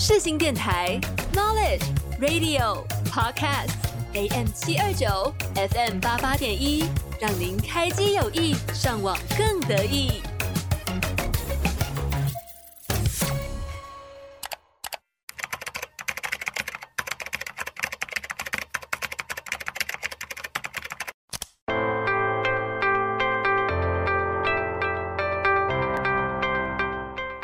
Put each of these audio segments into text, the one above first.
世新电台 Knowledge Radio Podcast AM 七二九 FM 八八点一，让您开机有意，上网更得意。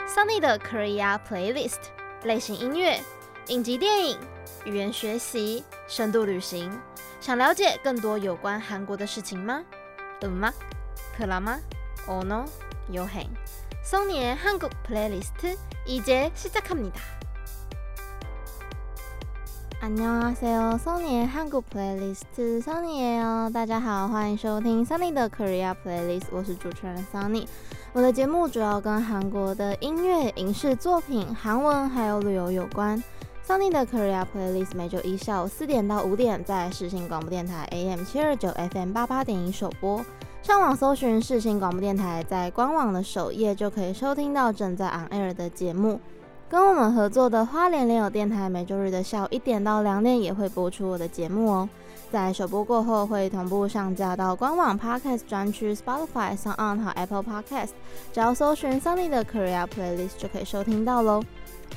Sunny 的 Korea Playlist 类型音乐、影集、电影、语言学习、深度旅行，想了解更多有关韩国的事情吗？음악드라마언어여행 Sunny의 한국 Playlist 이제 시작합니다. 안녕하세요, Sunny의 한국 Playlist Sunny예요. 大家好，欢迎收听 Sunny 的 Korea Playlist，我是主持人 Sunny。 我的节目主要跟韩国的音乐、影视作品、韩文还有旅游有关。Sunny 的 Korea Playlist 每周一下午四点到五点在世新广播电台 AM 七二九 FM 八八点一首播。上网搜寻世新广播电台，在官网的首页就可以收听到正在 on air 的节目。跟我们合作的花莲联友电台，每周日的下午一点到两点也会播出我的节目哦。在首播过后，会同步上架到官网 Podcast 专区 Spotify、SoundOn 和 Apple Podcast，只要搜寻 Sunny 的 Korea Playlist 就可以收听到喽。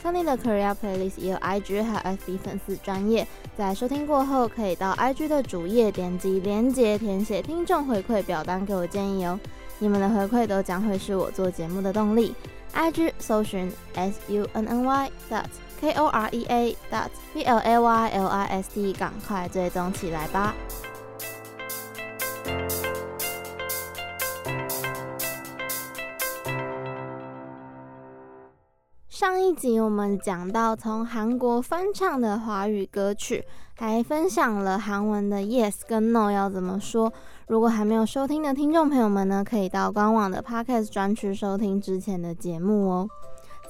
Sunny 的 Korea Playlist 也有 IG 和 FB 粉丝专业，在收听过后，可以到 IG 的主页点击连接，填写听众回馈表单给我建议哦。你们的回馈都将会是我做节目的动力。IG 搜寻 S U N N Y dot K O R E A dot P L A Y L I S T，赶快追踪起来吧！上一集我们讲到从韩国翻唱的华语歌曲，还分享了韩文的 Yes 跟 No 要怎么说。如果还没有收听的听众朋友们呢，可以到官网的 Podcast 专区收听之前的节目哦。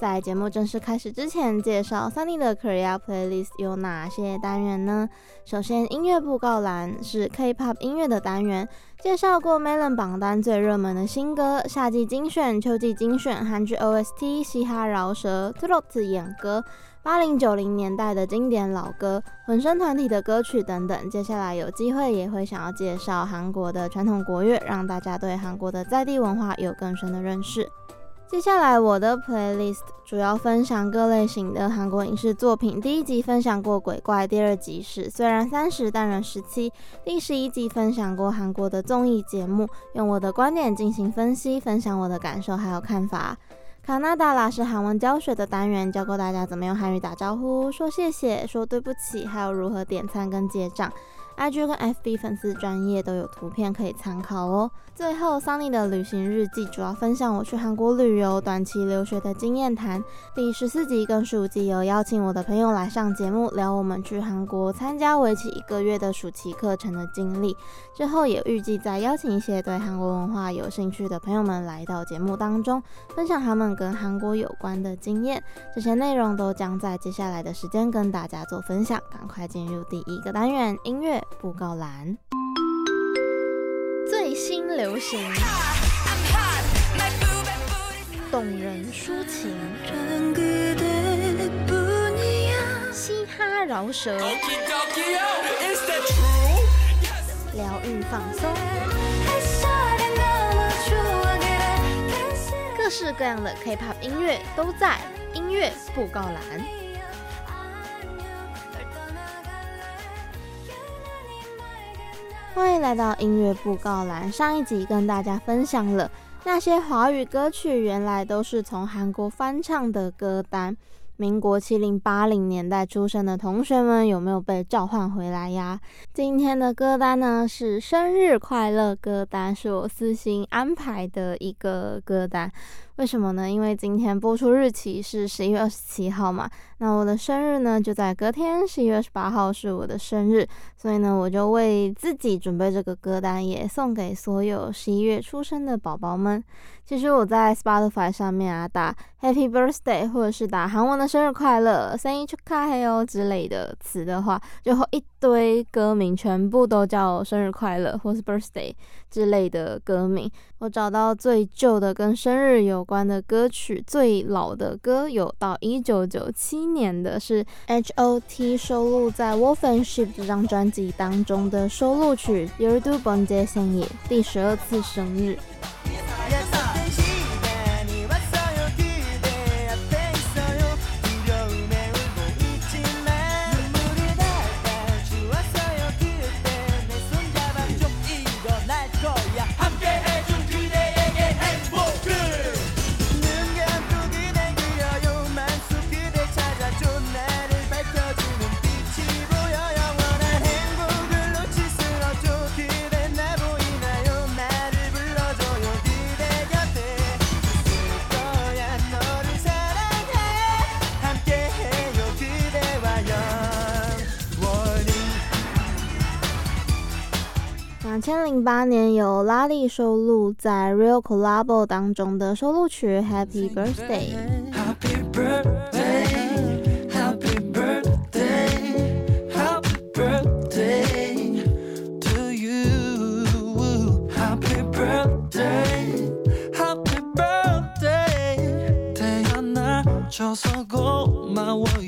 在节目正式开始之前，介绍 Sunny 的 Korea Playlist 有哪些单元呢？首先，音乐布告栏是 K-pop 音乐的单元，介绍过 Melon 榜单最热门的新歌、夏季精选、秋季精选、韩剧 OST、嘻哈饶舌、Trot 演歌、八零九零年代的经典老歌、混声团体的歌曲等等。接下来有机会也会想要介绍韩国的传统国乐，让大家对韩国的在地文化有更深的认识。接下来我的 playlist 主要分享各类型的韩国影视作品。第一集分享过鬼怪，第二集是虽然三十但仍十七，第十一集分享过韩国的综艺节目，用我的观点进行分析，分享我的感受还有看法。卡纳达拉是韩文教学的单元，教过大家怎么用韩语打招呼、说谢谢、说对不起，还有如何点餐跟结账。IG 跟 FB 粉丝专业都有图片可以参考哦。最后，Sunny 的旅行日记主要分享我去韩国旅游、短期留学的经验谈。第十四集跟十五集有邀请我的朋友来上节目，聊我们去韩国参加为期一个月的暑期课程的经历。之后也预计再邀请一些对韩国文化有兴趣的朋友们来到节目当中，分享他们跟韩国有关的经验。这些内容都将在接下来的时间跟大家做分享。赶快进入第一个单元音乐布告栏，最新流行，动人抒情，嘻哈饶舌，疗愈放松，各式各样的 K-pop 音乐都在音乐布告栏。欢迎来到音乐布告栏。上一集跟大家分享了那些华语歌曲，原来都是从韩国翻唱的歌单。民国七零八零年代出生的同学们，有没有被召唤回来呀？今天的歌单呢，是生日快乐歌单，是我私心安排的一个歌单。为什么呢？因为今天播出日期是十一月二十七号嘛那我的生日呢就在隔天十一月二十八号是我的生日所以呢我就为自己准备这个歌单也送给所有十一月出生的宝宝们。其实我在 spotify 上面啊打 happy birthday 或者是打韩文的生日快乐三一去卡嘿哦之类的词的话最后一堆歌名全部都叫生日快乐或是 birthday 之类的歌名。我找到最旧的跟生日有关的歌曲，最老的歌有到一九九七年的是 H O T 收录在《Wolfenship》这张专辑当中的收录曲《You Do Bonje s e n y 第十二次生日。两千零八年由拉力收录在《Real Collabo》当中的收录曲《Happy Birthday》。年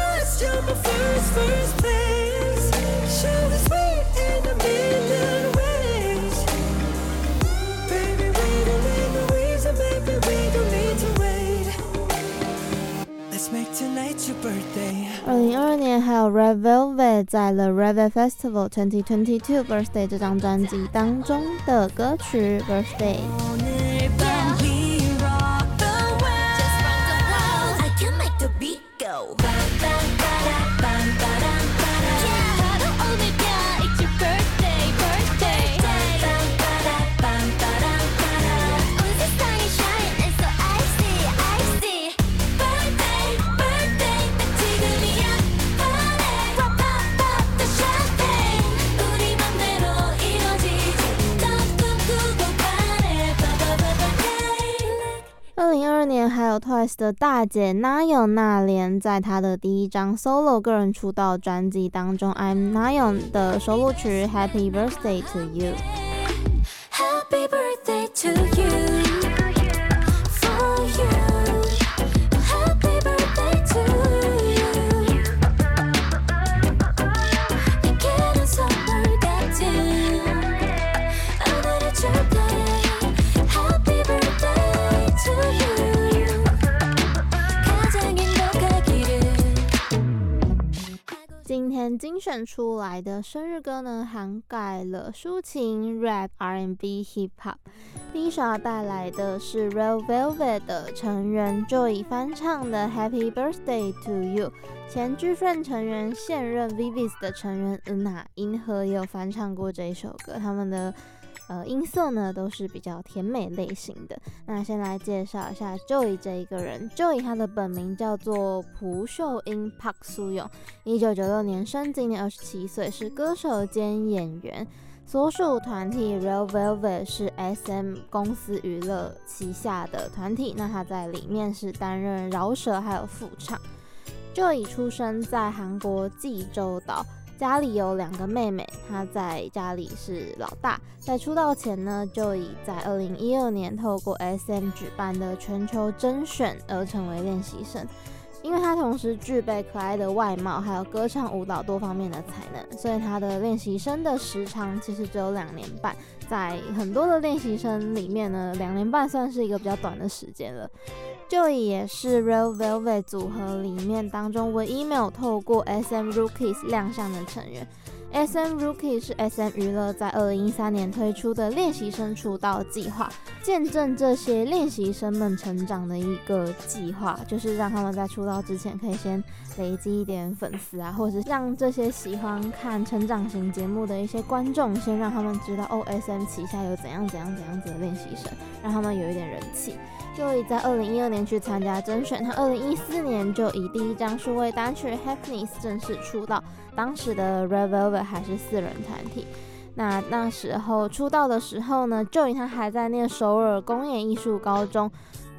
二零二二年，还有 Red Velvet 在 The Red Velvet Festival 2022 Birthday 这张专辑当中的歌曲 Birthday。 二零二二年还有 Twice 的大姐 n a y o n 那莲，在她的第一张 solo 个人出道专辑当中，I'm n a y o n 的收录曲 Happy Birthday to You。Happy birthday to you. 选出来的生日歌呢，涵盖了抒情、rap、R&B、hip hop。第一首要带来的是 Real Velvet 的成员 Joey 翻唱的 Happy Birthday to You。前 G-Friend 成员现任 VIVIZ 的成员 UNA 银河也有翻唱过这一首歌，他们的。呃，音色呢都是比较甜美类型的。那先来介绍一下 JOY 这一个人。JOY 他的本名叫做朴秀英 Park So Young，一九九六年生，今年二十七岁，是歌手兼演员。所属团体 Real Velvet 是 SM 公司娱乐旗下的团体。那他在里面是担任饶舌还有副唱。JOY 出生在韩国济州岛。家里有两个妹妹，她在家里是老大。在出道前呢，就已在二零一二年透过 SM 举办的全球甄选而成为练习生。因为她同时具备可爱的外貌，还有歌唱、舞蹈多方面的才能，所以她的练习生的时长其实只有两年半。在很多的练习生里面呢，两年半算是一个比较短的时间了。就也是 Real Velvet 组合里面当中唯一没有透过 SM Rookies 亮相的成员。S.M Rookie 是 SM 娱乐在二零一三年推出的练习生出道计划，见证这些练习生们成长的一个计划，就是让他们在出道之前可以先累积一点粉丝啊，或者是让这些喜欢看成长型节目的一些观众先让他们知道哦，SM 旗下有怎样怎样怎样子的练习生，让他们有一点人气。Joey 在二零一二年去参加甄选，他二零一四年就以第一张数位单曲《Happiness》正式出道。当时的 Red Velvet 还是四人团体。那那时候出道的时候呢，Joey 他还在念首尔公演艺术高中，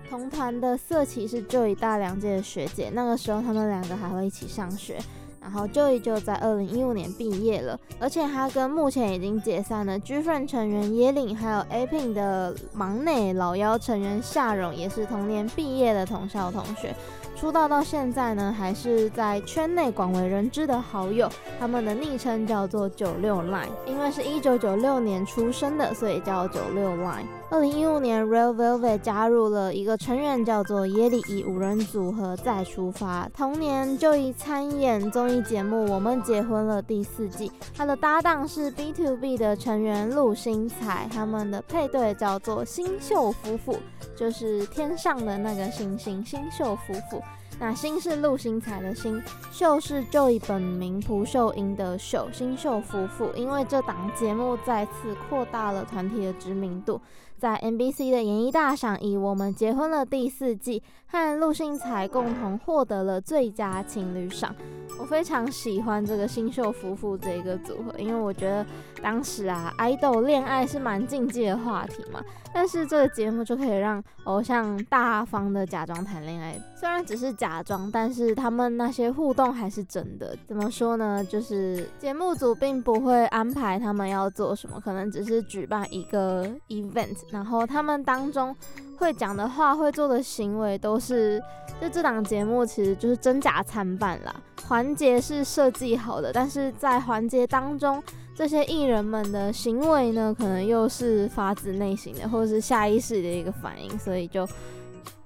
同团的色琪是 Joey 大两届的学姐。那个时候他们两个还会一起上学。然后 Joey 就在二零一五年毕业了，而且他跟目前已经解散的 G-Friend 成员耶领，还有 A Pink 的忙内老幺成员夏荣，也是同年毕业的同校同学。出道到现在呢，还是在圈内广为人知的好友。他们的昵称叫做九六 Line，因为是一九九六年出生的，所以叫九六 Line。二零一五年，Real Velvet 加入了一个成员叫做耶里，以五人组合再出发。同年就以参演综艺节目《我们结婚了》第四季。他的搭档是 BTOB 的成员陆星材，他们的配对叫做星秀夫妇，就是天上的那个星星，星秀夫妇。那星是陆星材的星，秀是 Joe 本名朴秀英的秀，星秀夫妇。因为这档节目再次扩大了团体的知名度，在 NBC 的演艺大赏以《我们结婚了》第四季和陆星材共同获得了最佳情侣赏。我非常喜欢这个新秀夫妇这一个组合，因为我觉得当时啊，爱豆恋爱是蛮禁忌的话题嘛，但是这个节目就可以让偶像大方的假装谈恋爱，虽然只是假装，但是他们那些互动还是真的。怎么说呢？就是节目组并不会安排他们要做什么，可能只是举办一个 event，然后他们当中会讲的话、会做的行为都是，就这档节目其实就是真假参半啦。环节是设计好的，但是在环节当中，这些艺人们的行为呢，可能又是发自内心的，或者是下意识的一个反应，所以就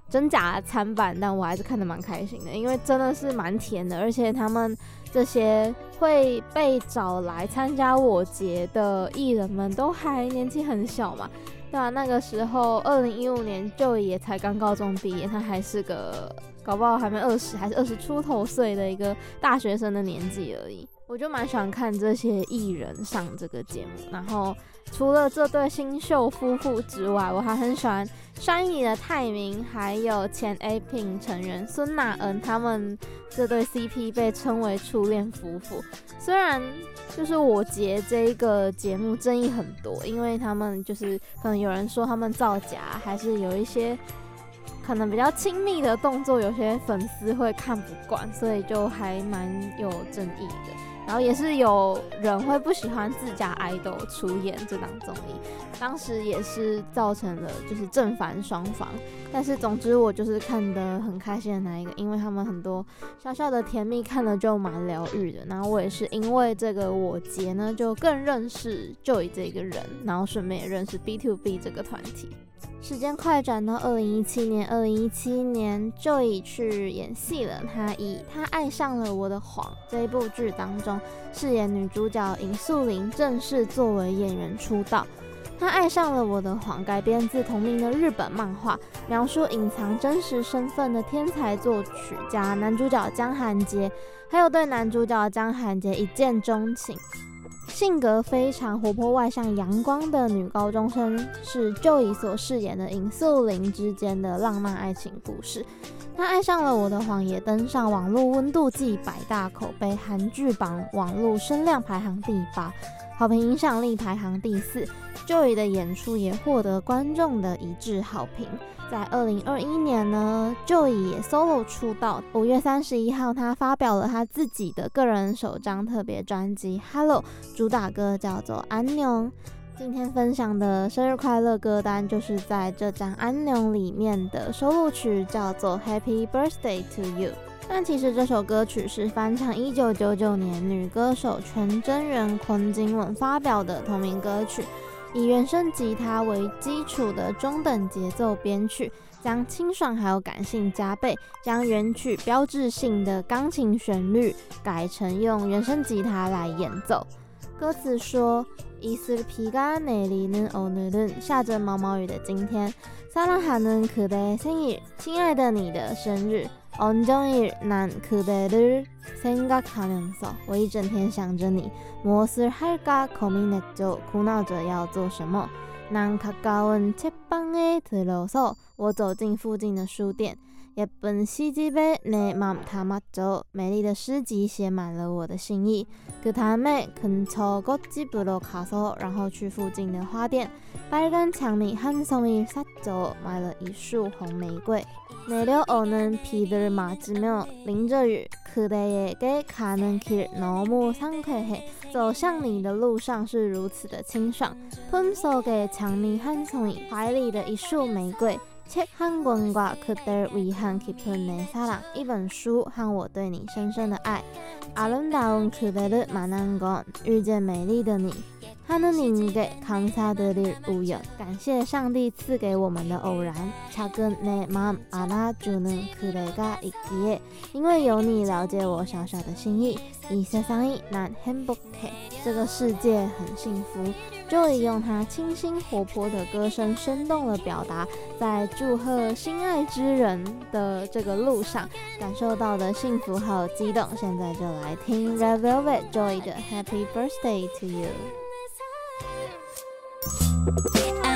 真假参半。但我还是看得蛮开心的，因为真的是蛮甜的，而且他们这些会被找来参加我节的艺人们都还年纪很小嘛。对啊，那个时候二零一五年就也才刚高中毕业，他还是个。搞不好还没二十，还是二十出头岁的一个大学生的年纪而已。我就蛮喜欢看这些艺人上这个节目。然后除了这对新秀夫妇之外，我还很喜欢 SHINee 的泰民，还有前 A Pink 成员孙娜恩，他们这对 CP 被称为初恋夫妇。虽然就是我节这一个节目争议很多，因为他们就是可能有人说他们造假，还是有一些。可能比较亲密的动作，有些粉丝会看不惯，所以就还蛮有争议的。然后也是有人会不喜欢自家爱豆出演这档综艺，当时也是造成了就是正反双方。但是总之我就是看得很开心的那一个，因为他们很多小小的甜蜜看了就蛮疗愈的。然后我也是因为这个我节呢，就更认识 Joy 这个人，然后顺便也认识 BTOB 这个团体。时间快转到二零一七年，二零一七年 Joy 去演戏了。他以《他爱上了我的谎》这一部剧当中饰演女主角尹素玲，正式作为演员出道。他爱上了我的谎改编自同名的日本漫画，描述隐藏真实身份的天才作曲家男主角江寒杰，还有对男主角江寒杰一见钟情。性格非常活泼外向、阳光的女高中生，是 Joy 所饰演的尹素玲之间的浪漫爱情故事。她爱上了我的谎，也登上网络温度计百大口碑韩剧榜网络声量排行第八，好评影响力排行第四。Joy 的演出也获得观众的一致好评。在二零二一年呢，Joy 也 solo 出道。五月三十一号，他发表了他自己的个人首张特别专辑《Hello》，主打歌叫做《安妞》。今天分享的生日快乐歌单就是在这张《安妞》里面的收录曲，叫做《Happy Birthday to You》。但其实这首歌曲是翻唱一九九九年女歌手全真媛坤金文发表的同名歌曲。以原声吉他为基础的中等节奏编曲，将清爽还有感性加倍，将原曲标志性的钢琴旋律改成用原声吉他来演奏。歌词说：이슬비가내리는오늘은下着毛毛雨的今天，사랑하는그대생일，亲爱的你的生日。 온종일난그대를생각하면서我一整天想着你。무엇을할까고민했죠，苦恼着要做什么。난가까운책방에들어서我走进附近的书店。 예쁜시집에내맘담았죠，美丽的诗集写满了我的心意。그다음에근처꽃집으로가서然后去附近的花店。빨간장미한송이샀죠，买了一束红玫瑰。내려오는비를맞으며淋着雨，그대에게가는길너무상쾌해，走向你的路上是如此的清爽。품속에장미한송이，怀里的一束玫瑰。 책한권과그대를위한깊은내사랑，一本书和我对你深深的爱。아름다운그대를만난 건，遇见美丽的你。 感谢上帝赐给我们的偶然。因为有你了解我小小的心意，这个世界很幸福。Joy 用他清新活泼的歌声，生动的表达，在祝贺心爱之人的这个路上，感受到的幸福和激动。现在就来听 Revival Joy 的《Happy Birthday to You》。I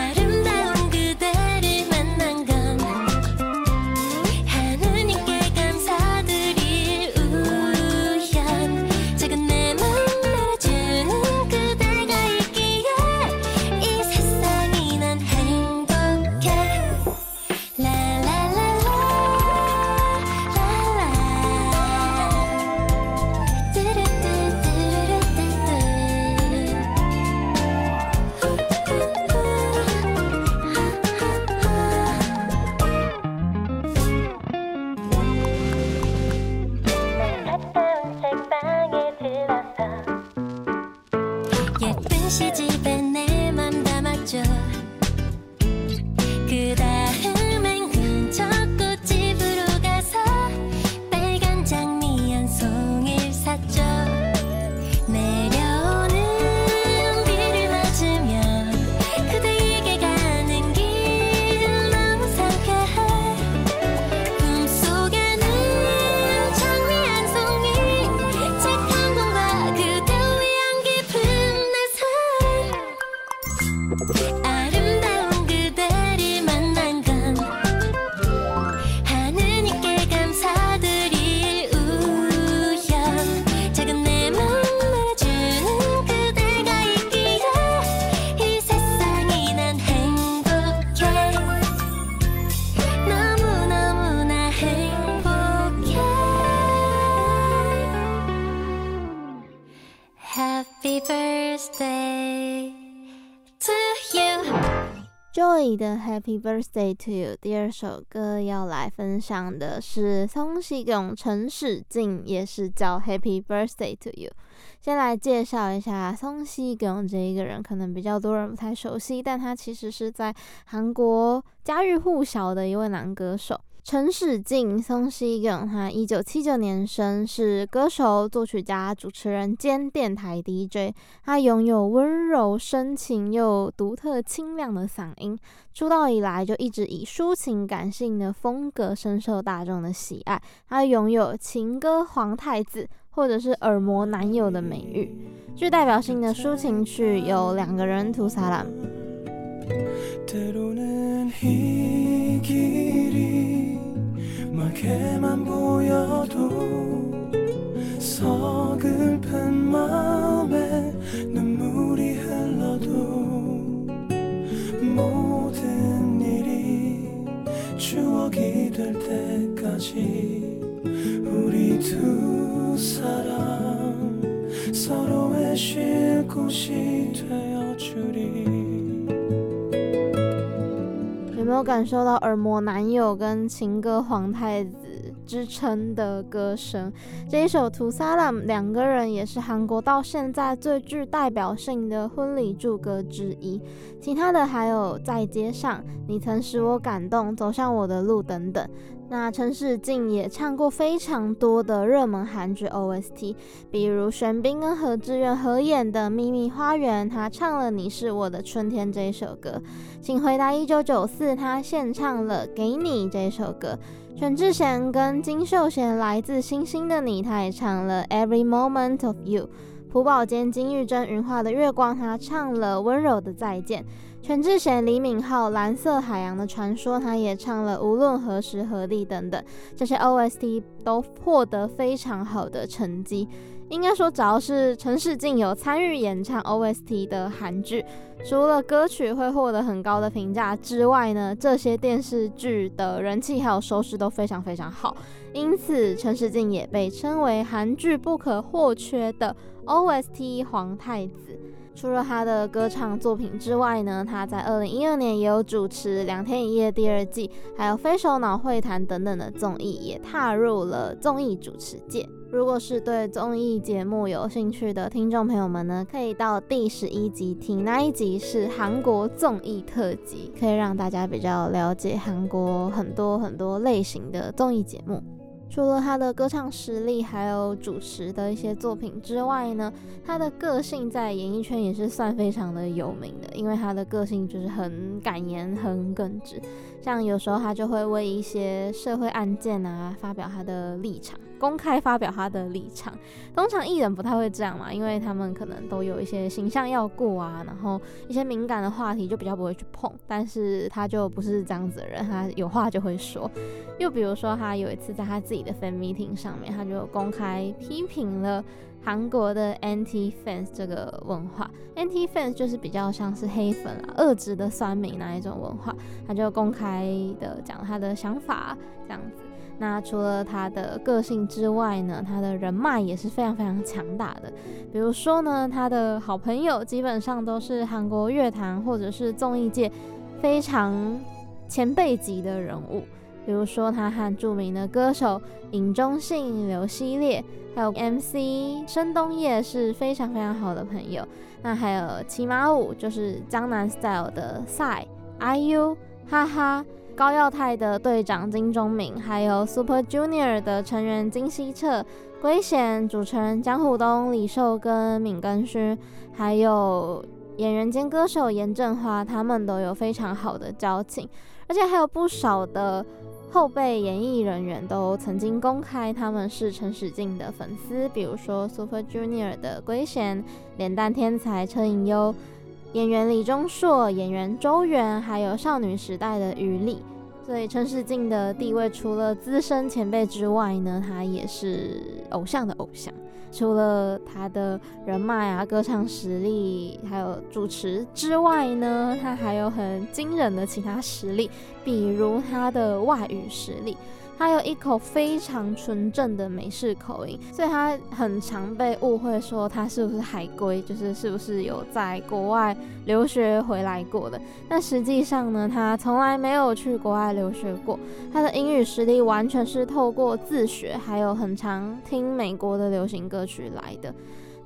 你的 Happy Birthday to You，第二首歌要来分享的是松西勇陈使劲，也是叫 Happy Birthday to You。先来介绍一下松西勇这一个人，可能比较多人不太熟悉，但他其实是在韩国家喻户晓的一位男歌手。陈使劲，聪熙恭，他一九七九年生，是歌手、作曲家、主持人兼电台 DJ。他拥有温柔、深情又独特清亮的嗓音。出道以来就一直以抒情感性的风格深受大众的喜爱。他拥有情歌皇太子或者是耳膜男友的美誉。具代表性的抒情曲有两个人 험하게만 보여도 서글픈 마음에 눈물이 흘러도 모든 일이 추억이 될 때까지 우리 두 사람 서로의 쉴 곳이 되어주리. 有没有感受到耳膜男友跟情歌皇太子之称的歌声？这一首《屠撒朗》，两个人也是韩国到现在最具代表性的婚礼祝歌之一。其他的还有《在街上》、《你曾使我感动》、《走向我的路》等等。那陈使劲也唱过非常多的热门韩剧 OST，比如玄彬跟河智苑合演的《秘密花园》，他唱了《你是我的春天》这一首歌。请回答一九九四，他献唱了《给你》这一首歌。全智贤跟金秀贤来自星星的你，他也唱了《Every Moment of You》。朴宝坚、金裕贞、云画的月光，他唱了《温柔的再见》。全智贤、李敏镐、蓝色海洋的传说，他也唱了《无论何时何地》等等，这些 OST 都获得非常好的成绩。应该说，只要是陈使劲有参与演唱 OST 的韩剧，除了歌曲会获得很高的评价之外呢，这些电视剧的人气还有收视都非常非常好。因此，陈使劲也被称为韩剧不可或缺的 OST 皇太子。除了他的歌唱作品之外呢，他在二零一二年也有主持《两天一夜》第二季，还有《非首脑会谈》等等的综艺，也踏入了综艺主持界。如果是对综艺节目有兴趣的听众朋友们呢，可以到第十一集听，那一集是韩国综艺特辑，可以让大家比较了解韩国很多很多类型的综艺节目。除了他的歌唱实力，还有主持的一些作品之外呢，他的个性在演艺圈也是算非常的有名的，因为他的个性就是很敢言、很耿直。像有时候他就会为一些社会案件啊发表他的立场，公开发表他的立场。通常艺人不太会这样嘛，因为他们可能都有一些形象要顾啊，然后一些敏感的话题就比较不会去碰。但是他就不是这样子的人，他有话就会说。又比如说他有一次在他自己的 fan meeting 上面，他就公开批评了。韩国的 anti fans 这个文化，anti fans 就是比较像是黑粉啊、恶质的酸民那一种文化，他就公开的讲他的想法这样子。那除了他的个性之外呢，他的人脉也是非常非常强大的。比如说呢，他的好朋友基本上都是韩国乐坛或者是综艺界非常前辈级的人物。比如说，他和著名的歌手尹钟信、刘希烈，还有 MC 申东烨是非常非常好的朋友。那还有骑马舞，就是江南 Style 的赛、IU、哈哈、高耀太的队长金钟敏，还有 Super Junior 的成员金希澈、圭贤、主持人江虎东、李寿根、闵根勋，还有演员兼歌手严正花，他们都有非常好的交情，而且还有不少的。后辈演艺人员都曾经公开他们是陈使劲的粉丝，比如说 Super Junior 的圭贤、脸蛋天才车银优、演员李钟硕、演员周元，还有少女时代的余力。所以陈使劲的地位除了资深前辈之外呢，他也是偶像的偶像。除了他的人脉啊、歌唱实力，还有主持之外呢，他还有很惊人的其他实力，比如他的外语实力。他有一口非常纯正的美式口音，所以他很常被误会说他是不是海归，就是是不是有在国外留学回来过的。但实际上呢，他从来没有去国外留学过。他的英语实力完全是透过自学，还有很常听美国的流行歌曲来的。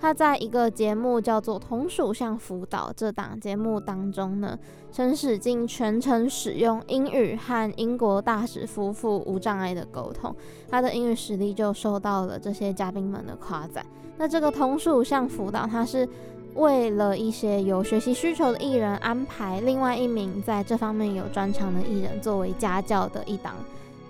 他在一个节目叫做《同属相辅导》这档节目当中呢，陈使劲全程使用英语和英国大使夫妇无障碍的沟通，他的英语实力就受到了这些嘉宾们的夸赞。那这个同属相辅导，他是为了一些有学习需求的艺人安排另外一名在这方面有专长的艺人作为家教的一档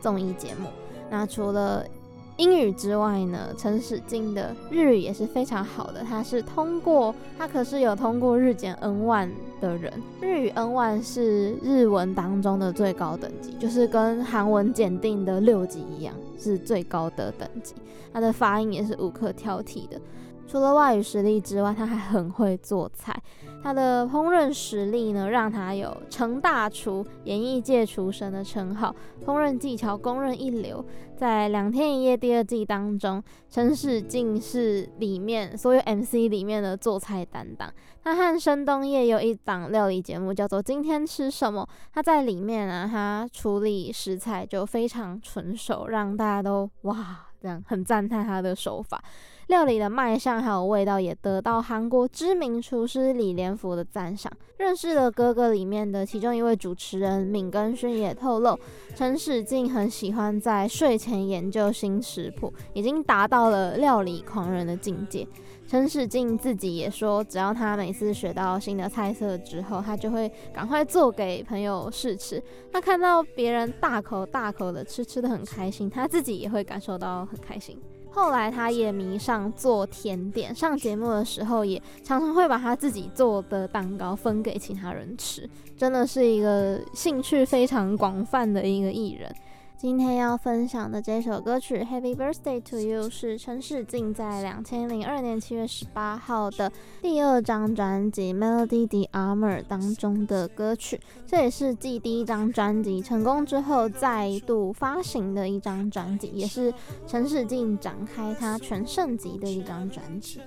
综艺节目。那除了英语之外呢，陈史进的日语也是非常好的。他是通过，他可是有通过日检 N1 的人。日语 N1 是日文当中的最高等级，就是跟韩文检定的六级一样，是最高的等级。他的发音也是无可挑剔的。除了外语实力之外，他还很会做菜。他的烹饪实力呢，让他有“成大厨”、演艺界厨神的称号，烹饪技巧公认一流。在《两天一夜》第二季当中，陈世进是里面 所有 MC 里面的做菜担当。他和申东烨有一档料理节目，叫做《今天吃什么》。他在里面啊，他处理食材就非常纯熟，让大家都哇，这样很赞叹他的手法。料理的卖相还有味道也得到韩国知名厨师李连福的赞赏。认识的哥哥里面的其中一位主持人闵根勋也透露，陈使劲很喜欢在睡前研究新食谱，已经达到了料理狂人的境界。陈使劲自己也说，只要他每次学到新的菜色之后，他就会赶快做给朋友试吃。他看到别人大口大口的吃，吃得很开心，他自己也会感受到很开心。后来，他也迷上做甜点，上节目的时候也常常会把他自己做的蛋糕分给其他人吃，真的是一个兴趣非常广泛的一个艺人。今天要分享的这首歌曲《Happy Birthday to You》是陈使劲在两千零二年七月十八号的第二张专辑《Melody the Armor》当中的歌曲，这也是继第一张专辑成功之后再度发行的一张专辑，也是陈使劲展开他全盛级的一张专辑。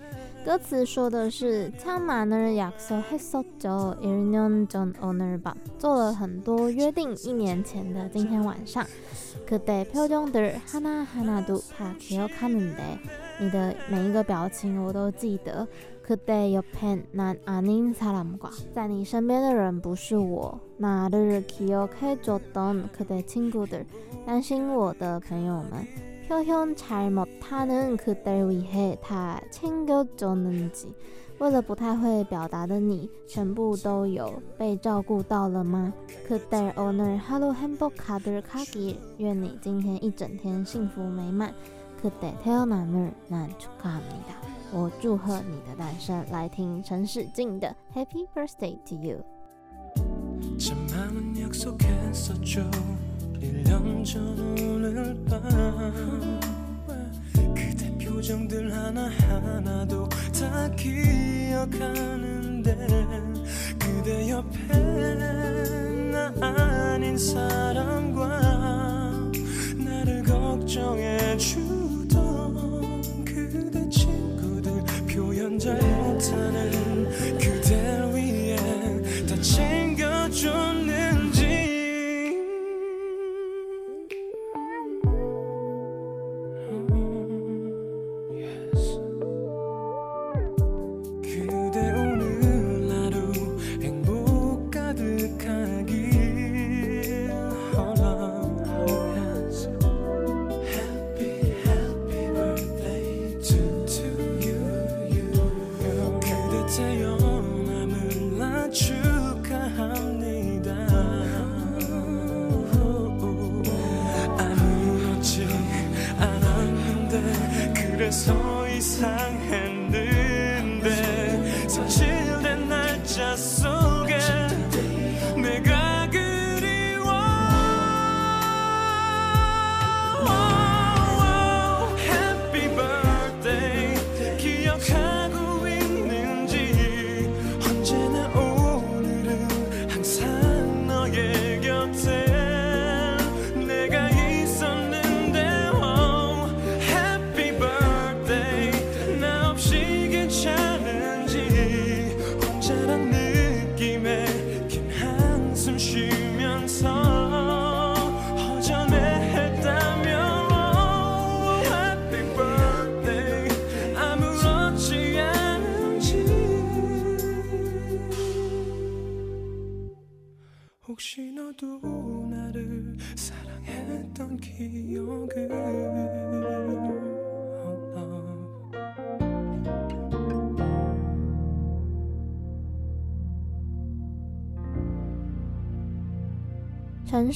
歌词说的是참많은약속했었죠일년전오늘밤做了很多约定，一年前的今天晚上。 그대표정들하나하나도다기억하는데你的每一个表情我都记得。그대옆엔난아닌사람과在你身边的人不是我。나를기억해줬던그대친구들担心我的朋友们。표현잘못하는그댈위해다챙겨줬는지 为了不太会表达的你，全部都有被照顾到了吗？Could there honor hello humble carder c a g i 愿你今天一整天幸福美满。Could they tell number that to come? 我祝贺你的诞生，来听陈世锦的《Happy Birthday to You》。 표정들 하나하나도 다 기억하는데 그대 옆에 나 아닌 사람과 나를 걱정해 주던 그대 친구들 표현 잘 못하는 그댈 위해 다 챙겨줬는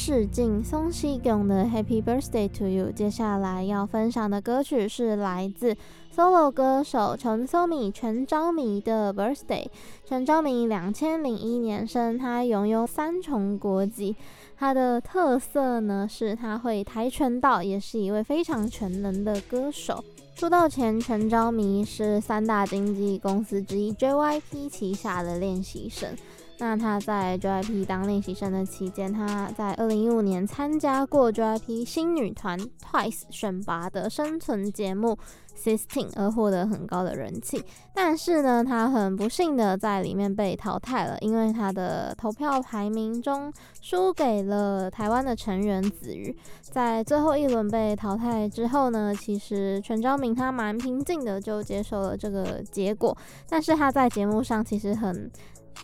陈使劲、宋西贡的《Happy Birthday to You》。接下来要分享的歌曲是来自 solo 歌手陈昭明全昭明的《Birthday》。陈昭明两千零一年生，他拥有三重国籍。他的特色呢是他会跆拳道，也是一位非常全能的歌手。出道前，陈昭迷是三大经纪公司之一 JYP 旗下的练习生。那他在 JYP 当练习生的期间，他在二零一五年参加过 JYP 新女团 Twice 选拔的生存节目 Sixteen，而获得很高的人气。但是呢，他很不幸的在里面被淘汰了，因为他的投票排名中输给了台湾的成员子瑜。在最后一轮被淘汰之后呢，其实全昭明他蛮平静的就接受了这个结果，但是他在节目上其实很。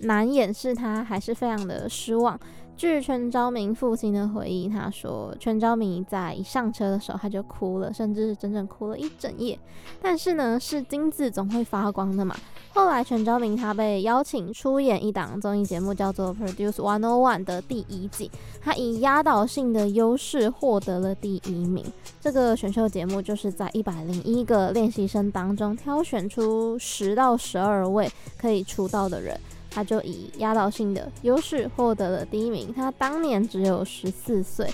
难掩饰他还是非常的失望。据全昭明父亲的回忆，他说全昭明在一上车的时候他就哭了，甚至是整整哭了一整夜。但是呢，是金子总会发光的嘛。后来全昭明他被邀请出演一档综艺节目，叫做《Produce One O One》的第一季，他以压倒性的优势获得了第一名。这个选秀节目就是在一百零一个练习生当中挑选出十到十二位可以出道的人。他就以压倒性的优势获得了第一名。他当年只有十四岁，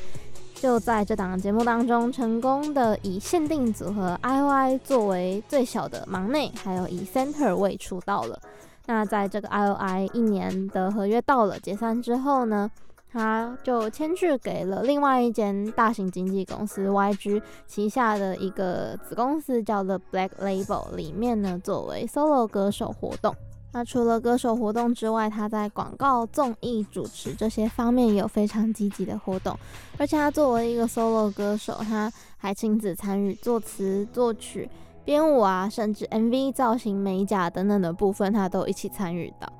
就在这档节目当中成功的以限定组合 I.O.I 作为最小的忙内，还有以 Center 位出道了。那在这个 I.O.I 一年的合约到了解散之后呢，他就签去给了另外一间大型经纪公司 YG 旗下的一个子公司，叫做 Black Label 里面呢，作为 solo 歌手活动。那除了歌手活动之外，他在广告、综艺主持这些方面也有非常积极的活动。而且他作为一个 solo 歌手，他还亲自参与作词、作曲、编舞啊，甚至 MV 造型、美甲等等的部分，他都一起参与到。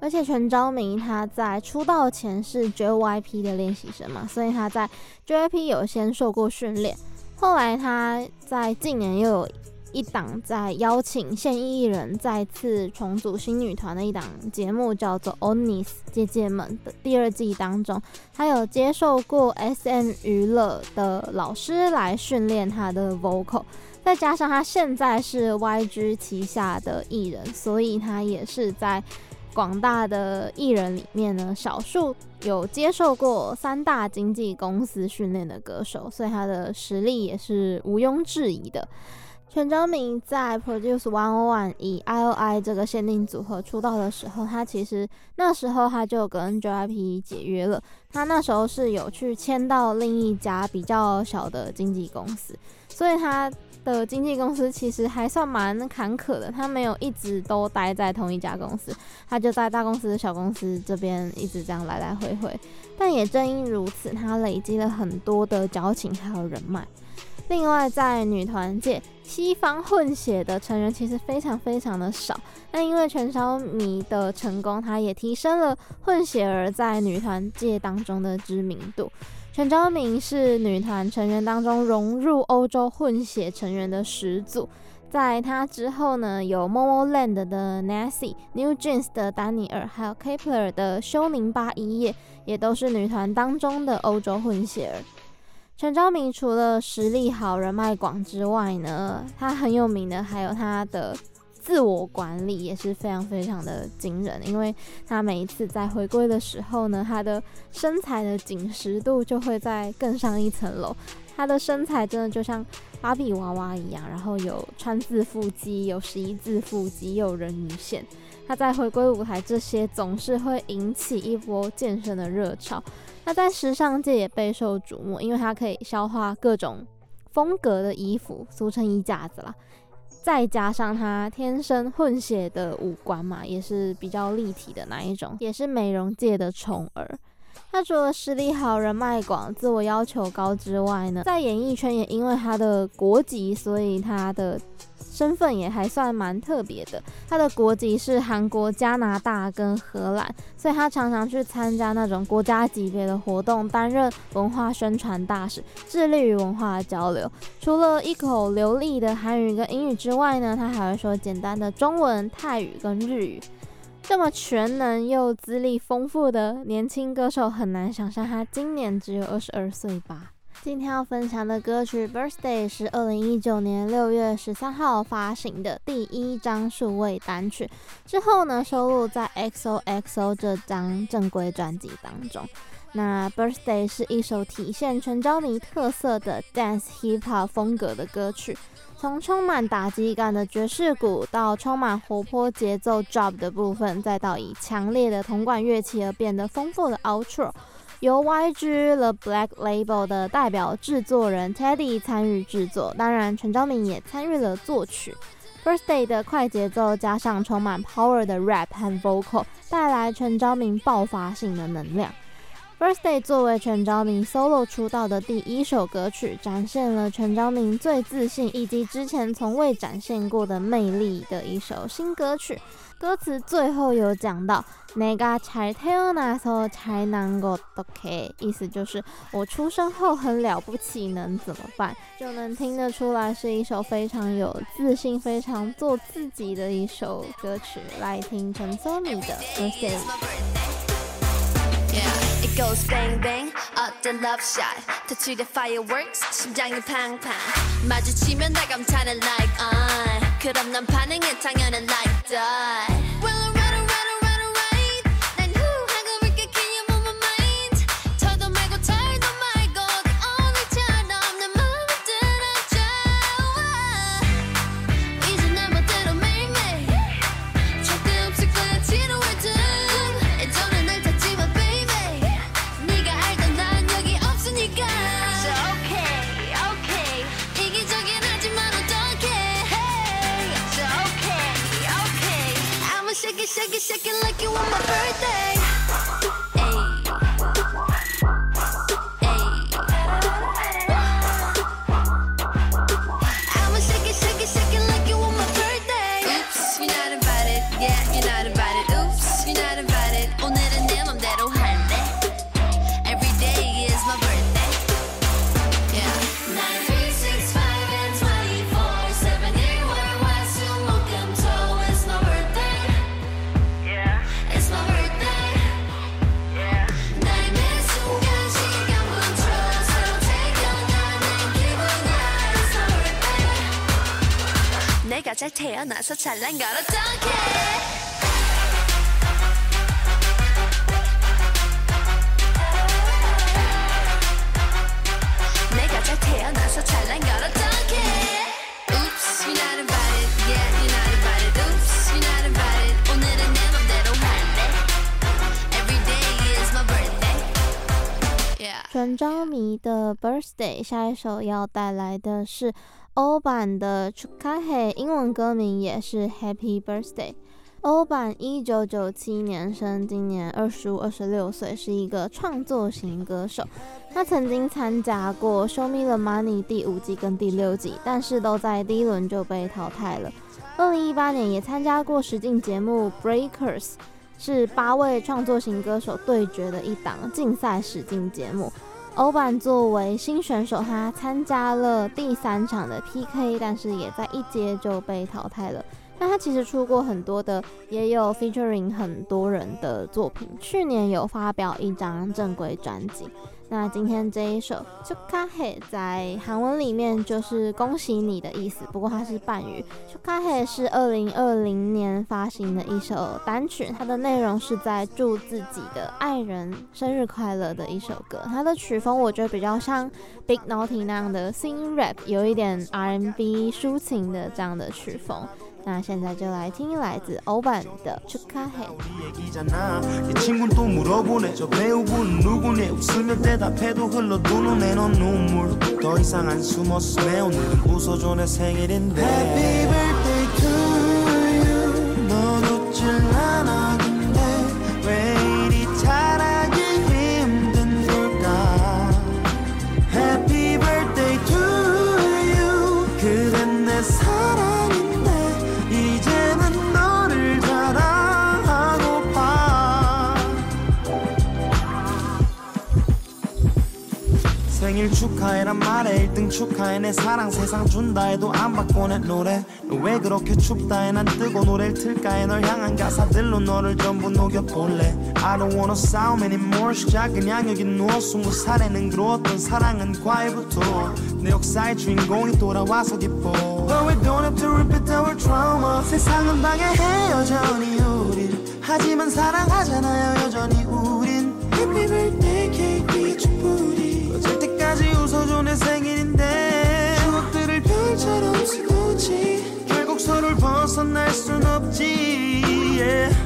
而且全昭明他在出道前是 JYP 的练习生嘛，所以他在 JYP 有先受过训练。后来他在近年又有。一档在邀请现役艺人再次重组新女团的一档节目，叫做《Onis 姐姐们》的第二季当中，他有接受过 SM 娱乐的老师来训练他的 vocal，再加上他现在是 YG 旗下的艺人，所以他也是在广大的艺人里面呢，少数有接受过三大经纪公司训练的歌手，所以他的实力也是毋庸置疑的。全昭明在 Produce One O One 以 I.O.I 这个限定组合出道的时候，他其实那时候他就跟 JYP 解约了。他那时候是有去签到另一家比较小的经纪公司，所以他的经纪公司其实还算蛮坎坷的。他没有一直都待在同一家公司，他就在大公司、小公司这边一直这样来来回回。但也正因如此，他累积了很多的交情还有人脉。另外，在女团界，西方混血的成员其实非常非常的少。那因为全昭明的成功，他也提升了混血儿在女团界当中的知名度。全昭明是女团成员当中融入欧洲混血成员的始祖。在他之后呢，有 Momoland 的 Nancy、NewJeans 的丹尼尔，还有 Kep1er 的修宁巴伊叶，也都是女团当中的欧洲混血儿。全昭明除了实力好、人脉广之外呢，他很有名的还有他的自我管理也是非常非常的惊人。因为他每一次在回归的时候呢，他的身材的紧实度就会再更上一层楼。他的身材真的就像芭比娃娃一样，然后有川字腹肌，有十一字腹肌，又有人鱼线。他在回归舞台，这些总是会引起一波健身的热潮。他在时尚界也备受瞩目，因为他可以消化各种风格的衣服，俗称衣架子啦。再加上他天生混血的五官嘛，也是比较立体的那一种，也是美容界的宠儿。他除了实力好、人脉广、自我要求高之外呢，在演艺圈也因为他的国籍，所以他的身份也还算蛮特别的。他的国籍是韩国、加拿大跟荷兰，所以他常常去参加那种国家级别的活动，担任文化宣传大使，致力于文化的交流。除了一口流利的韩语跟英语之外呢，他还会说简单的中文、泰语跟日语。这么全能又资历丰富的年轻歌手，很难想象他今年只有二十二岁吧。今天要分享的歌曲《Birthday》是二零一九年六月十三号发行的第一张数位单曲，之后呢收录在 XOXO 这张正规专辑当中。那《Birthday》是一首体现全昭迷特色的 Dance Hip Hop 风格的歌曲。从充满打击感的爵士鼓，到充满活泼节奏 drop 的部分，再到以强烈的铜管乐器而变得丰富的 outro，由 YG The Black Label 的代表制作人 Teddy 参与制作，当然全昭明也参与了作曲。Birthday 的快节奏加上充满 power 的 rap 和 vocal，带来全昭明爆发性的能量。Birthday 作为全昭明 solo 出道的第一首歌曲，展现了全昭明最自信以及之前从未展现过的魅力的一首新歌曲。歌词最后有讲到“내가잘태어나서잘난거어떡해”，意思就是我出生后很了不起，能怎么办？就能听得出来是一首非常有自信、非常做自己的一首歌曲。来听全昭迷的 Birthday。It goes bang bang, up the love shot. touch the fireworks, 심장이 팡팡. 마주치면 날 감탄을 like I. 그럼 난 반응해 당연한 like that. shaking like you on my birthday. 在太阳那时灿烂，搞了当天。那个在太阳 Birthday》，下一首要带来的是欧版的《c h u k a h e 英文歌名也是《Happy Birthday》。欧版一九九七年生，今年二十五、二十六岁，是一个创作型歌手。他曾经参加过《Show Me the Money》第五季跟第六季，但是都在第一轮就被淘汰了。二零一八年也参加过实境节目《Breakers》，是八位创作型歌手对决的一档竞赛实境节目。欧版作为新选手，他参加了第三场的 PK，但是也在一阶就被淘汰了。那他其实出过很多的，也有 featuring 很多人的作品。去年有发表一张正规专辑。那今天这一首《Chukah》在韩文里面就是“恭喜你”的意思，不过它是半语。《Chukah》是二零二零年发行的一首单曲，它的内容是在祝自己的爱人生日快乐的一首歌。它的曲风我觉得比较像 Big Naughty 那样的 Sing Rap，有一点 R&B 抒情的这样的曲风。 那现在就来听来自欧版的《出卡黑》。이 친구는 또 물어보네. 저 배우분 누구네? 웃으며 대답해도 흘러드는 애넌 눈물. 더 이상 안 숨었어 내 오늘은 웃어줘 내 생일인데. Happy birthday to you. 넌 웃질 않아 축하해 란 말에 1등 축하해 내 사랑 세상 준다 해도 안 바꿔 내 노래. 너 왜 그렇게 춥다 해? 난 뜨고 노래를 틀까 해? 널 향한 가사들로 너를 전부 녹여볼래. I don't wanna 싸움 anymore. 시작 그냥 여기 누워 스무 살에는 그로웠던 사랑은 과일부터 내 역사의 주인공이 돌아와서 기뻐. But we don't have to repeat our trauma. 세상은 방해해 여전히 우릴 하지만 사랑하잖아요 여전히 우린. Happy birthday cake 촛불이 때까지 웃어줘 내 생일인데 추억들을 별처럼 스고치 결국 서로를 벗어날 순 없지 yeah.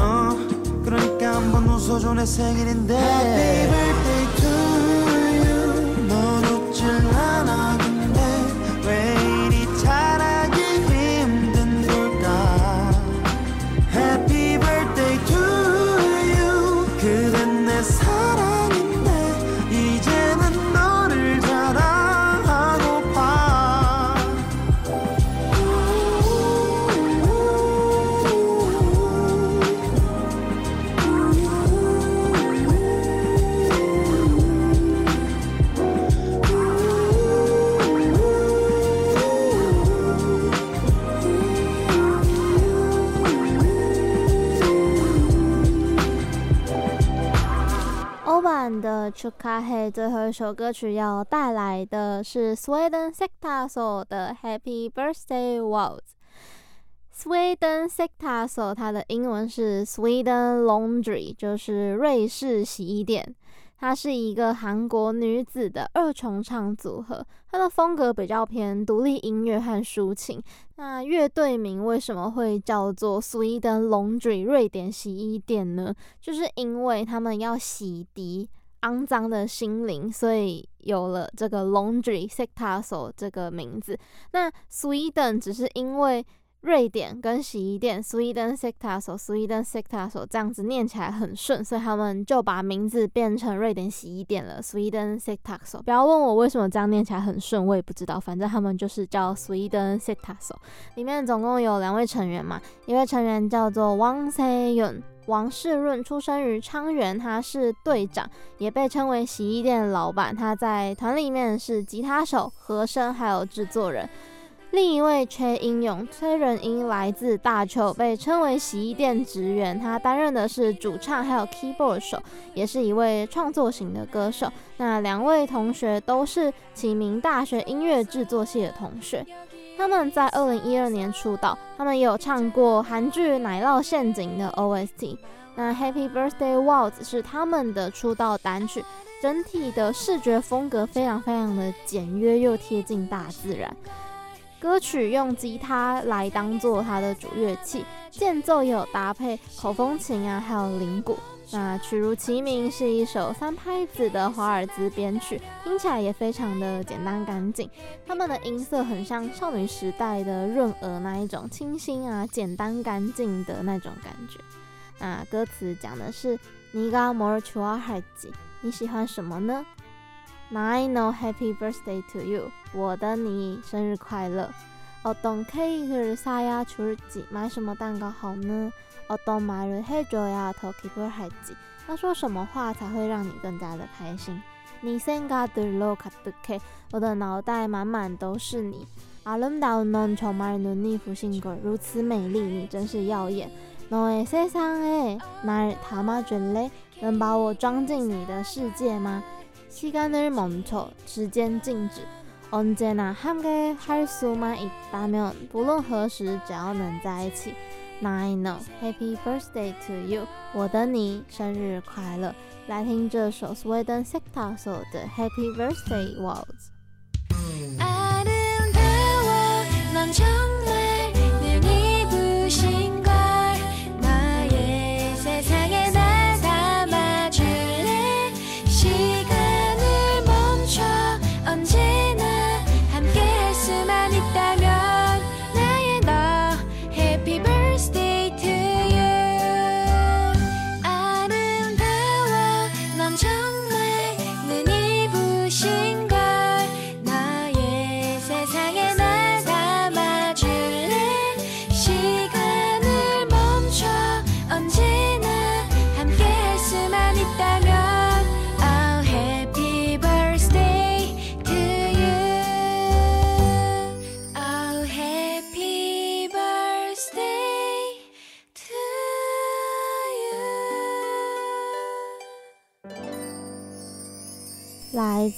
어, 그러니까 한번 웃어줘 내 생일인데 Happy birthday to you. 넌 웃질 않아 的 Chukahe 最后一首歌曲要带来的是 Sweden Sectaso 的 Happy Birthday Waltz。Sweden Sectaso 它的英文是 Sweden Laundry，就是瑞士洗衣店。它是一个韩国女子的二重唱组合，她的风格比较偏独立音乐和抒情。那乐队名为什么会叫做 Sweden Laundry 瑞典洗衣店呢？就是因为他们要洗涤肮脏的心灵，所以有了这个 Laundry Sectaso 这个名字。那 Sweden 只是因为瑞典跟洗衣店 Sweden Sectaso Sweden Sectaso 这样子念起来很顺，所以他们就把名字变成瑞典洗衣店了 Sweden Sectaso。不要问我为什么这样念起来很顺，我也不知道，反正他们就是叫 Sweden Sectaso。里面总共有两位成员嘛，一位成员叫做王世润，王世润出生于昌原，他是队长，也被称为洗衣店老板。他在团里面是吉他手、和声还有制作人。另一位崔英勇，崔仁英来自大邱，被称为洗衣店职员。他担任的是主唱，还有 keyboard 手，也是一位创作型的歌手。那两位同学都是启明大学音乐制作系的同学。他们在二零一二年出道，他们也有唱过韩剧《奶酪陷阱》的 OST。那 Happy Birthday Waltz 是他们的出道单曲，整体的视觉风格非常非常的简约又贴近大自然。歌曲用吉他来当做它的主乐器，间奏也有搭配口风琴啊，还有铃鼓。那曲如其名，是一首三拍子的华尔兹编曲，听起来也非常的简单干净。他们的音色很像少女时代的润娥那一种清新啊、简单干净的那种感觉。那歌词讲的是你刚摩尔曲尔海子，你喜欢什么呢？I know Happy Birthday to you，我的你生日快乐。哦东 Ker 萨呀曲尔吉，买什么蛋糕好呢？어떤말을해줘야더기쁠할지，要说什么话才会让你更加的开心？네생각들로가득해，我的脑袋满满都是你。아름다운넌정말눈이부신 걸，如此美丽，你真是耀眼。너의세상에날담아줄래，能把我装进你的世界吗？시간을멈춰，时间静止。언제나함께할수만있다면，不论何时，只要能在一起。 I know Happy Birthday to you，我的你生日快乐。来听这首 Sweden Sectaso 的 Happy Birthday Waltz。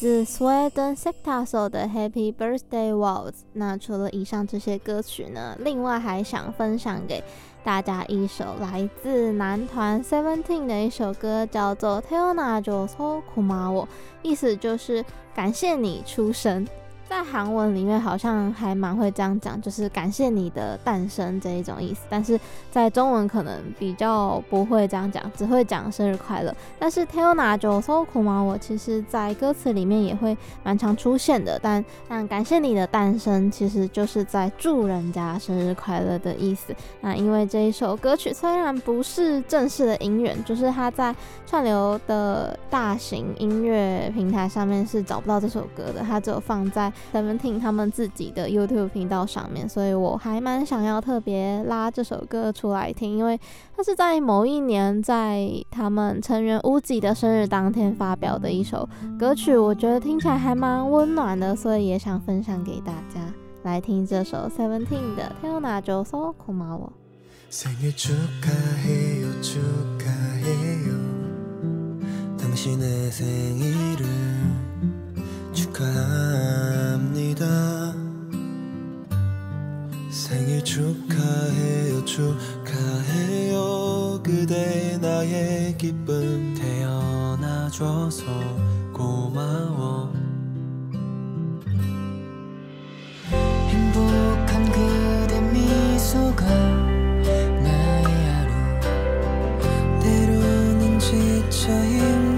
是 Sweden Sectaso 的 Happy Birthday Waltz。那除了以上这些歌曲呢，另外还想分享给大家一首来自男团 Seventeen 的一首歌，叫做《t e o n a j o s o k u m a w o 意思就是感谢你出生。在韩文里面好像还蛮会这样讲，就是感谢你的诞生这一种意思。但是在中文可能比较不会这样讲，只会讲生日快乐。但是 t e l n a j o s o k u m a 我其实在歌词里面也会蛮常出现的。但但感谢你的诞生，其实就是在祝人家生日快乐的意思。那因为这一首歌曲虽然不是正式的音源，就是它在串流的大型音乐平台上面是找不到这首歌的，它只有放在。Seventeen 他们自己的 YouTube 频道上面，所以我还蛮想要特别拉这首歌出来听，因为它是在某一年在他们成员 Woozi 的生日当天发表的一首歌曲，我觉得听起来还蛮温暖的，所以也想分享给大家。来听这首 Seventeen 的《 사랑합니다 생일 축하해요 축하해요. 그대 나의 기쁨 태어나줘서 고마워. 행복한 그대 미소가 나의 하루. 때로는 지쳐 힘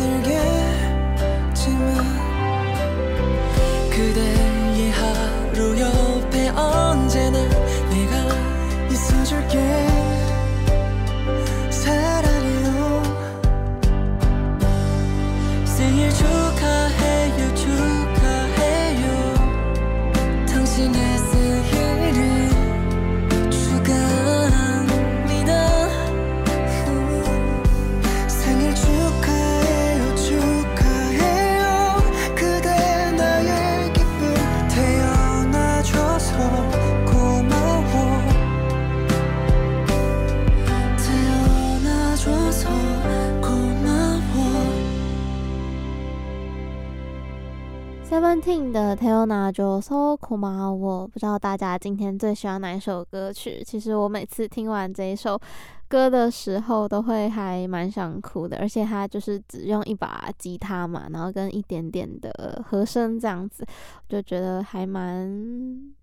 的 Tena Jo Sokma，我不知道大家今天最喜欢哪一首歌曲。其实我每次听完这一首。歌的时候都会还蛮想哭的而且他就是只用一把吉他嘛然后跟一点点的和声这样子就觉得还蛮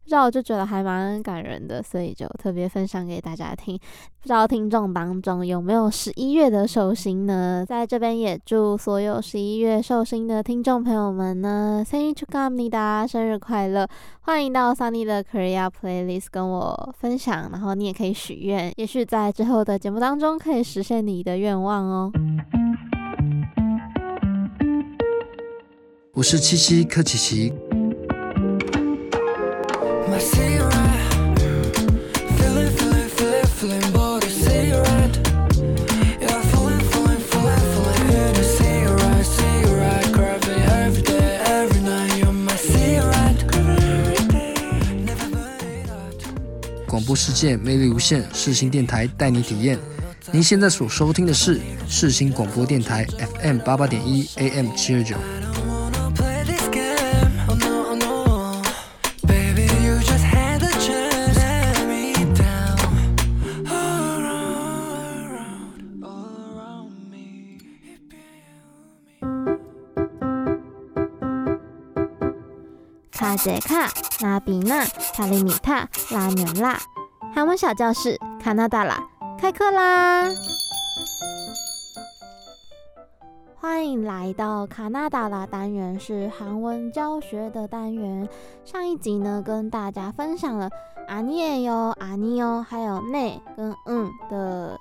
不知道我就觉得还蛮感人的所以就特别分享给大家听。不知道听众当中有没有十一月的寿星呢？在这边也祝所有十一月寿星的听众朋友们呢声音出 come 你达生日快乐。欢迎到 sunny 的 korea playlist 跟我分享然后你也可以许愿也许在之后的节目当中可以实现你的愿望哦。我是七七柯奇奇。播世界魅力无限，世新电台带你体验。您现在所收听的是世新广播电台 FM 八八点一 AM 七二九。卡杰卡、拉比娜、卡里米塔、拉纽拉，韩文小教室，卡纳达拉，开课啦！欢迎来到卡纳达拉单元，是韩文教学的单元。上一集呢，跟大家分享了阿尼耶哟、阿尼哟，还有内跟嗯的。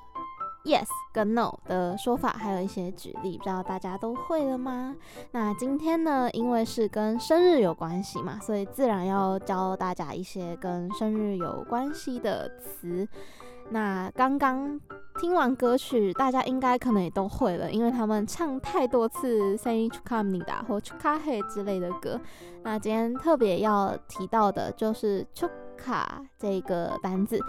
yes 跟 no 的说法，还有一些举例，不知道大家都会了吗？那今天呢，因为是跟生日有关系嘛，所以自然要教大家一些跟生日有关系的词。那刚刚听完歌曲，大家应该可能也都会了，因为他们唱太多次《Say c h u k a m n i d a 或《Chukahe》之类的歌。那今天特别要提到的就是 Chuk。卡这个单字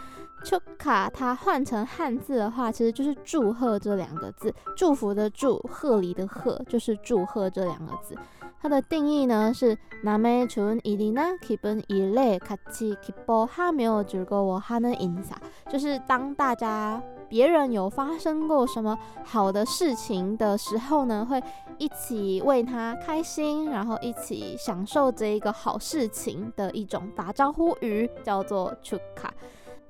，chuka，它换成汉字的话，其实就是祝贺这两个字，祝福的祝，贺礼的贺，就是祝贺这两个字。它的定义呢是남의좋은일이나기쁜일에같이기뻐하며즐거워하는인사，就是当大家别人有发生过什么好的事情的时候呢，会一起为他开心，然后一起享受这一个好事情的一种打招呼语，叫做축하。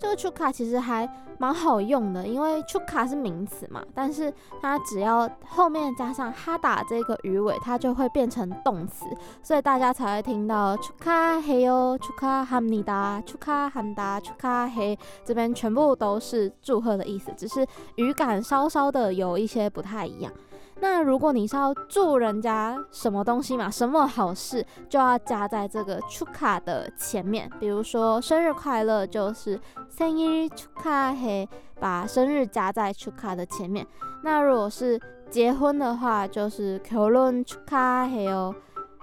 这个出卡其实还蛮好用的，因为出卡是名词嘛，但是它只要后面加上哈达这个鱼尾，它就会变成动词，所以大家才会听到出卡嘿哟，出卡哈尼达，出卡哈达，出卡嘿，这边全部都是祝贺的意思，只是语感稍稍的有一些不太一样。那如果你是要祝人家什么东西嘛，什么好事，就要加在这个 chuka 的前面。比如说生日快乐，就是生日 chuka 嘿，把生日加在 chuka 的前面。那如果是结婚的话，就是 k o r o n chuka 嘿哦。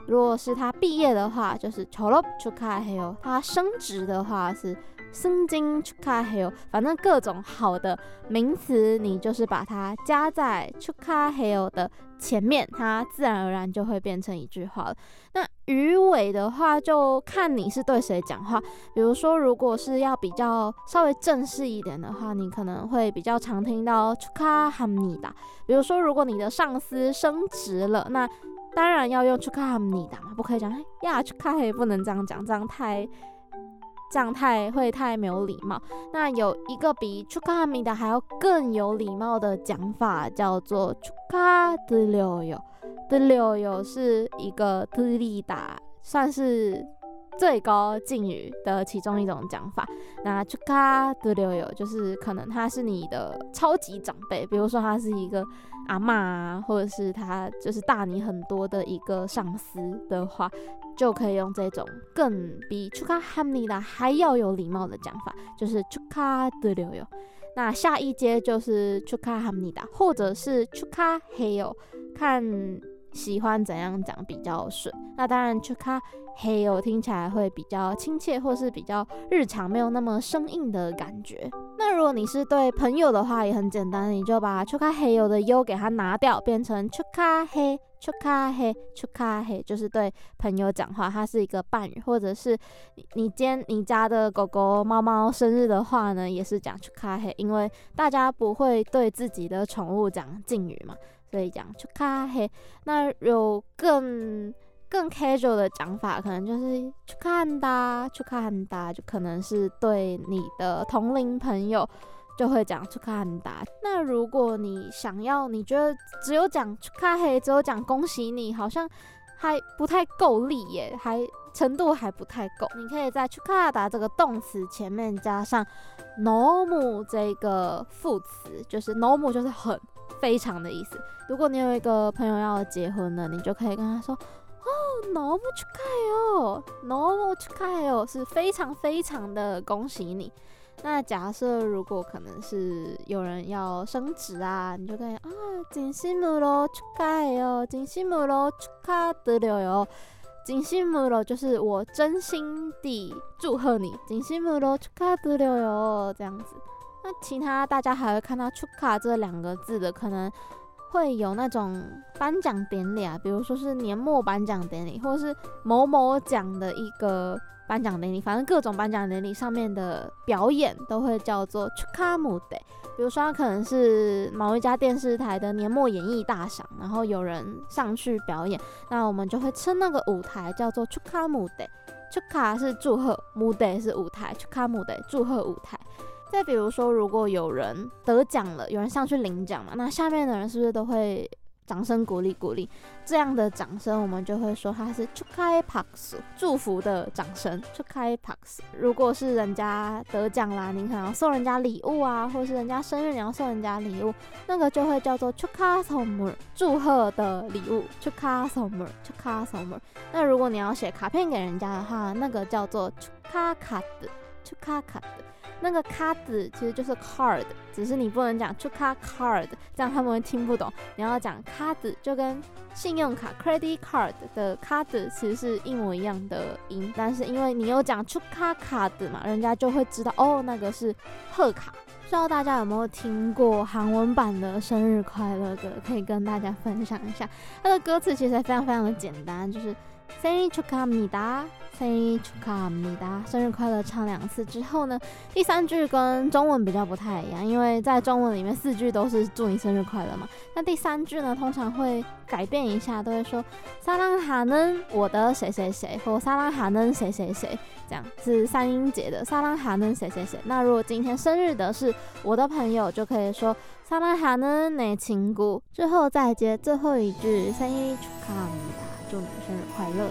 如果是他毕业的话，就是 chorop chuka 嘿哦。他升职的话是圣经，Chukahail，反正各种好的名词，你就是把它加在 Chukahail 的前面，它自然而然就会变成一句话了。那鱼尾的话，就看你是对谁讲话。比如说，如果是要比较稍微正式一点的话，你可能会比较常听到 Chukahamni。比如说，如果你的上司升职了，那当然要用 Chukahamni 的嘛，不可以讲。哎呀，Chukahail，不能这样讲，这样太。这样太会太没有礼貌。那有一个比 chukamida 还要更有礼貌的讲法，叫做 chukadilio。dilio 是一个 d i l i d a 算是最高敬语的其中一种讲法。那 chukadilio 就是可能他是你的超级长辈，比如说他是一个。阿妈啊，或者是他就是大你很多的一个上司的话，就可以用这种更比 chuka h a m n i 的还要有礼貌的讲法，就是 chuka d e l o 那下一阶就是 chuka h a m n i 的，或者是 chuka h e o 看喜欢怎样讲比较顺？那当然，chuka hey yo 听起来会比较亲切，或是比较日常，没有那么生硬的感觉。那如果你是对朋友的话，也很简单，你就把 chuka hey yo 的 u 给它拿掉，变成 chuka hey chuka hey chuka hey，就是对朋友讲话，它是一个伴语。或者是你你今天你家的狗狗猫猫生日的话呢，也是讲 chuka hey，因为大家不会对自己的宠物讲敬语嘛。所以讲 c h u k a h 那有更更 casual 的讲法，可能就是 c h u k a 哒 c h u k a 就可能是对你的同龄朋友就会讲 c h u k a 那如果你想要，你觉得只有讲 c h u k a h 只有讲恭喜你，好像还不太够力耶，还程度还不太够。你可以在 c h u k a 这个动词前面加上 normu 这个副词，就是 normu 就是很非常的意思。如果你有一个朋友要结婚了，你就可以跟他说。哦，너무축하해요너무축하해요是非常非常的恭喜你。那假设如果可能是有人要升职啊，你就可以啊，진심으로축하해요진심으로축하드려요진심으로就是我真心地祝贺你，진심으로축하드려요这样子。 那其他大家还会看到 “chuka” 这两个字的，可能会有那种颁奖典礼啊，比如说是年末颁奖典礼，或是某某奖的一个颁奖典礼，反正各种颁奖典礼上面的表演都会叫做 “chuka mude”。比如说，可能是某一家电视台的年末演艺大赏，然后有人上去表演，那我们就会称那个舞台叫做 “chuka mude”。chuka 是祝贺，mude 是舞台，chuka mude 祝贺舞台。再比如说，如果有人得奖了，有人上去领奖嘛，那下面的人是不是都会掌声鼓励鼓励？这样的掌声，我们就会说它是 c h u k a i p a x 祝福的掌声 c h u k a i p a x 如果是人家得奖啦，你可能要送人家礼物啊，或是人家生日你要送人家礼物，那个就会叫做 c h u k a s o m e r 祝贺的礼物 c h u k a s o m e r c h u k a s o m e r 那如果你要写卡片给人家的话，那个叫做 c h u k a k a d 出卡卡的那个卡子，其实就是 card。只是你不能讲出卡 card，这样他们会听不懂。你要讲卡子，就跟信用卡 credit card 的卡子其实是一模一样的音。但是因为你有讲出卡卡子嘛，人家就会知道哦，那个是贺卡。不知道大家有没有听过韩文版的生日快乐歌？可以跟大家分享一下它的歌词，其实非常非常的简单，就是。생일축하합니다。生日축하합니다，生日快乐唱两次之后呢，第三句跟中文比较不太一样，因为在中文里面四句都是祝你生日快乐嘛。那第三句呢，通常会改变一下，都会说사랑하는我的谁谁谁，或사랑하는谁谁谁，这样是三音节的사랑하는谁谁谁。那如果今天生日的是我的朋友，就可以说사랑하는 내친구，之后再接最后一句生日축하합니다， 祝你生日快乐。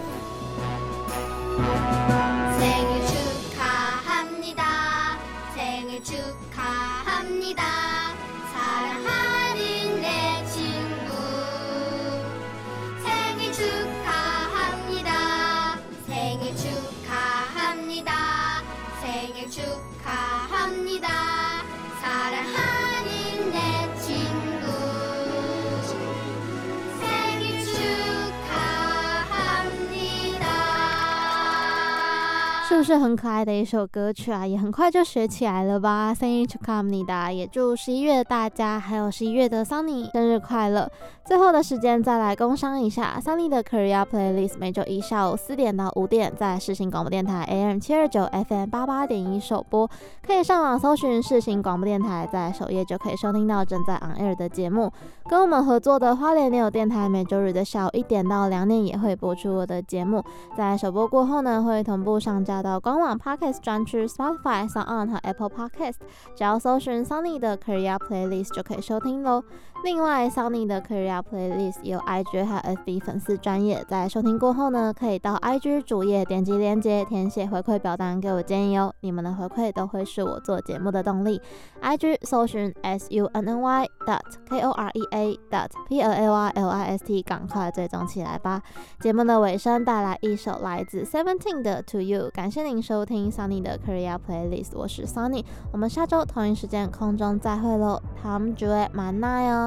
是很可爱的一首歌曲啊，也很快就学起来了吧。生 to come 你的，也祝十一月大家，还有十一月的 Sunny 生日快乐。最后的时间再来工商一下，Sunny 的 Korea Playlist 每周一下午四点到五点在世新广播电台 AM 七二九 FM 八八点一首播，可以上网搜寻世新广播电台，在首页就可以收听到正在 on air 的节目。跟我们合作的花莲也有电台，每周日的下午一点到两点也会播出我的节目，在首播过后呢，会同步上架到。官网 Podcast 专区 Spotify、SoundOn 和 Apple Podcast，只要搜寻 Sunny 的 Korea Playlist 就可以收听喽。另外，Sony 的 Korea Playlist 有 IG 和 FB 粉丝专业，在收听过后呢，可以到 IG 主页点击链接，填写回馈表单给我建议哦。你们的回馈都会是我做节目的动力。IG 搜寻 SUNNY dot KOREA dot PLAYLIST 赶快追踪起来吧。节目的尾声带来一首来自 Seventeen 的 TO YOU。感谢您收听 Sony 的 Korea Playlist，我是 Sony。我们下周同一时间空中再会喽。Tom Joy，night 哦。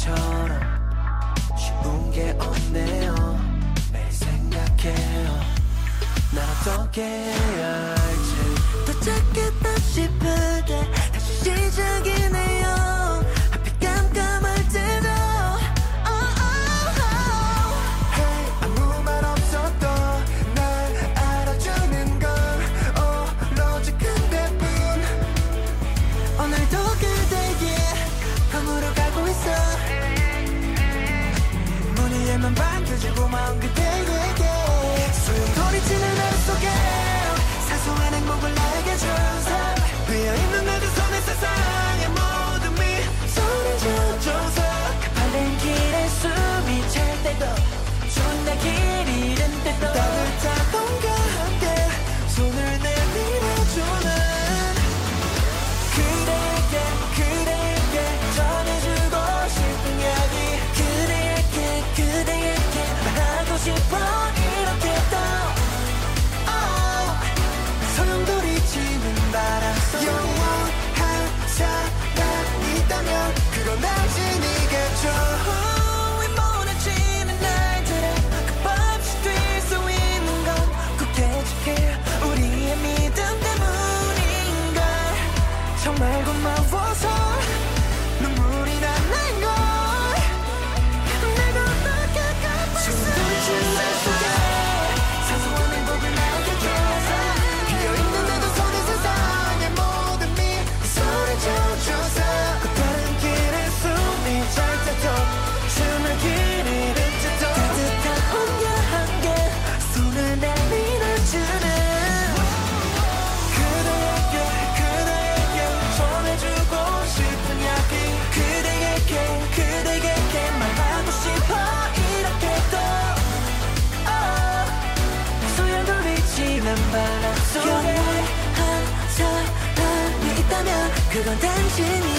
생각처럼 쉬운 게 없네요. 매일 생각해요. 나 어떻게 해야 할지. 더 찾겠다 싶을 때 다시 시작이네 넌 반드시 고마운 그대에게 소용돌이치는 하루 속에 사소한 행복을 나에게 준 삶 비어있는 내 두 손에 세상의 모든 미소를 줘줘서 가파른 길에 숨이 찰 때도 좋은 날 길 잃은 때도 따뜻한 가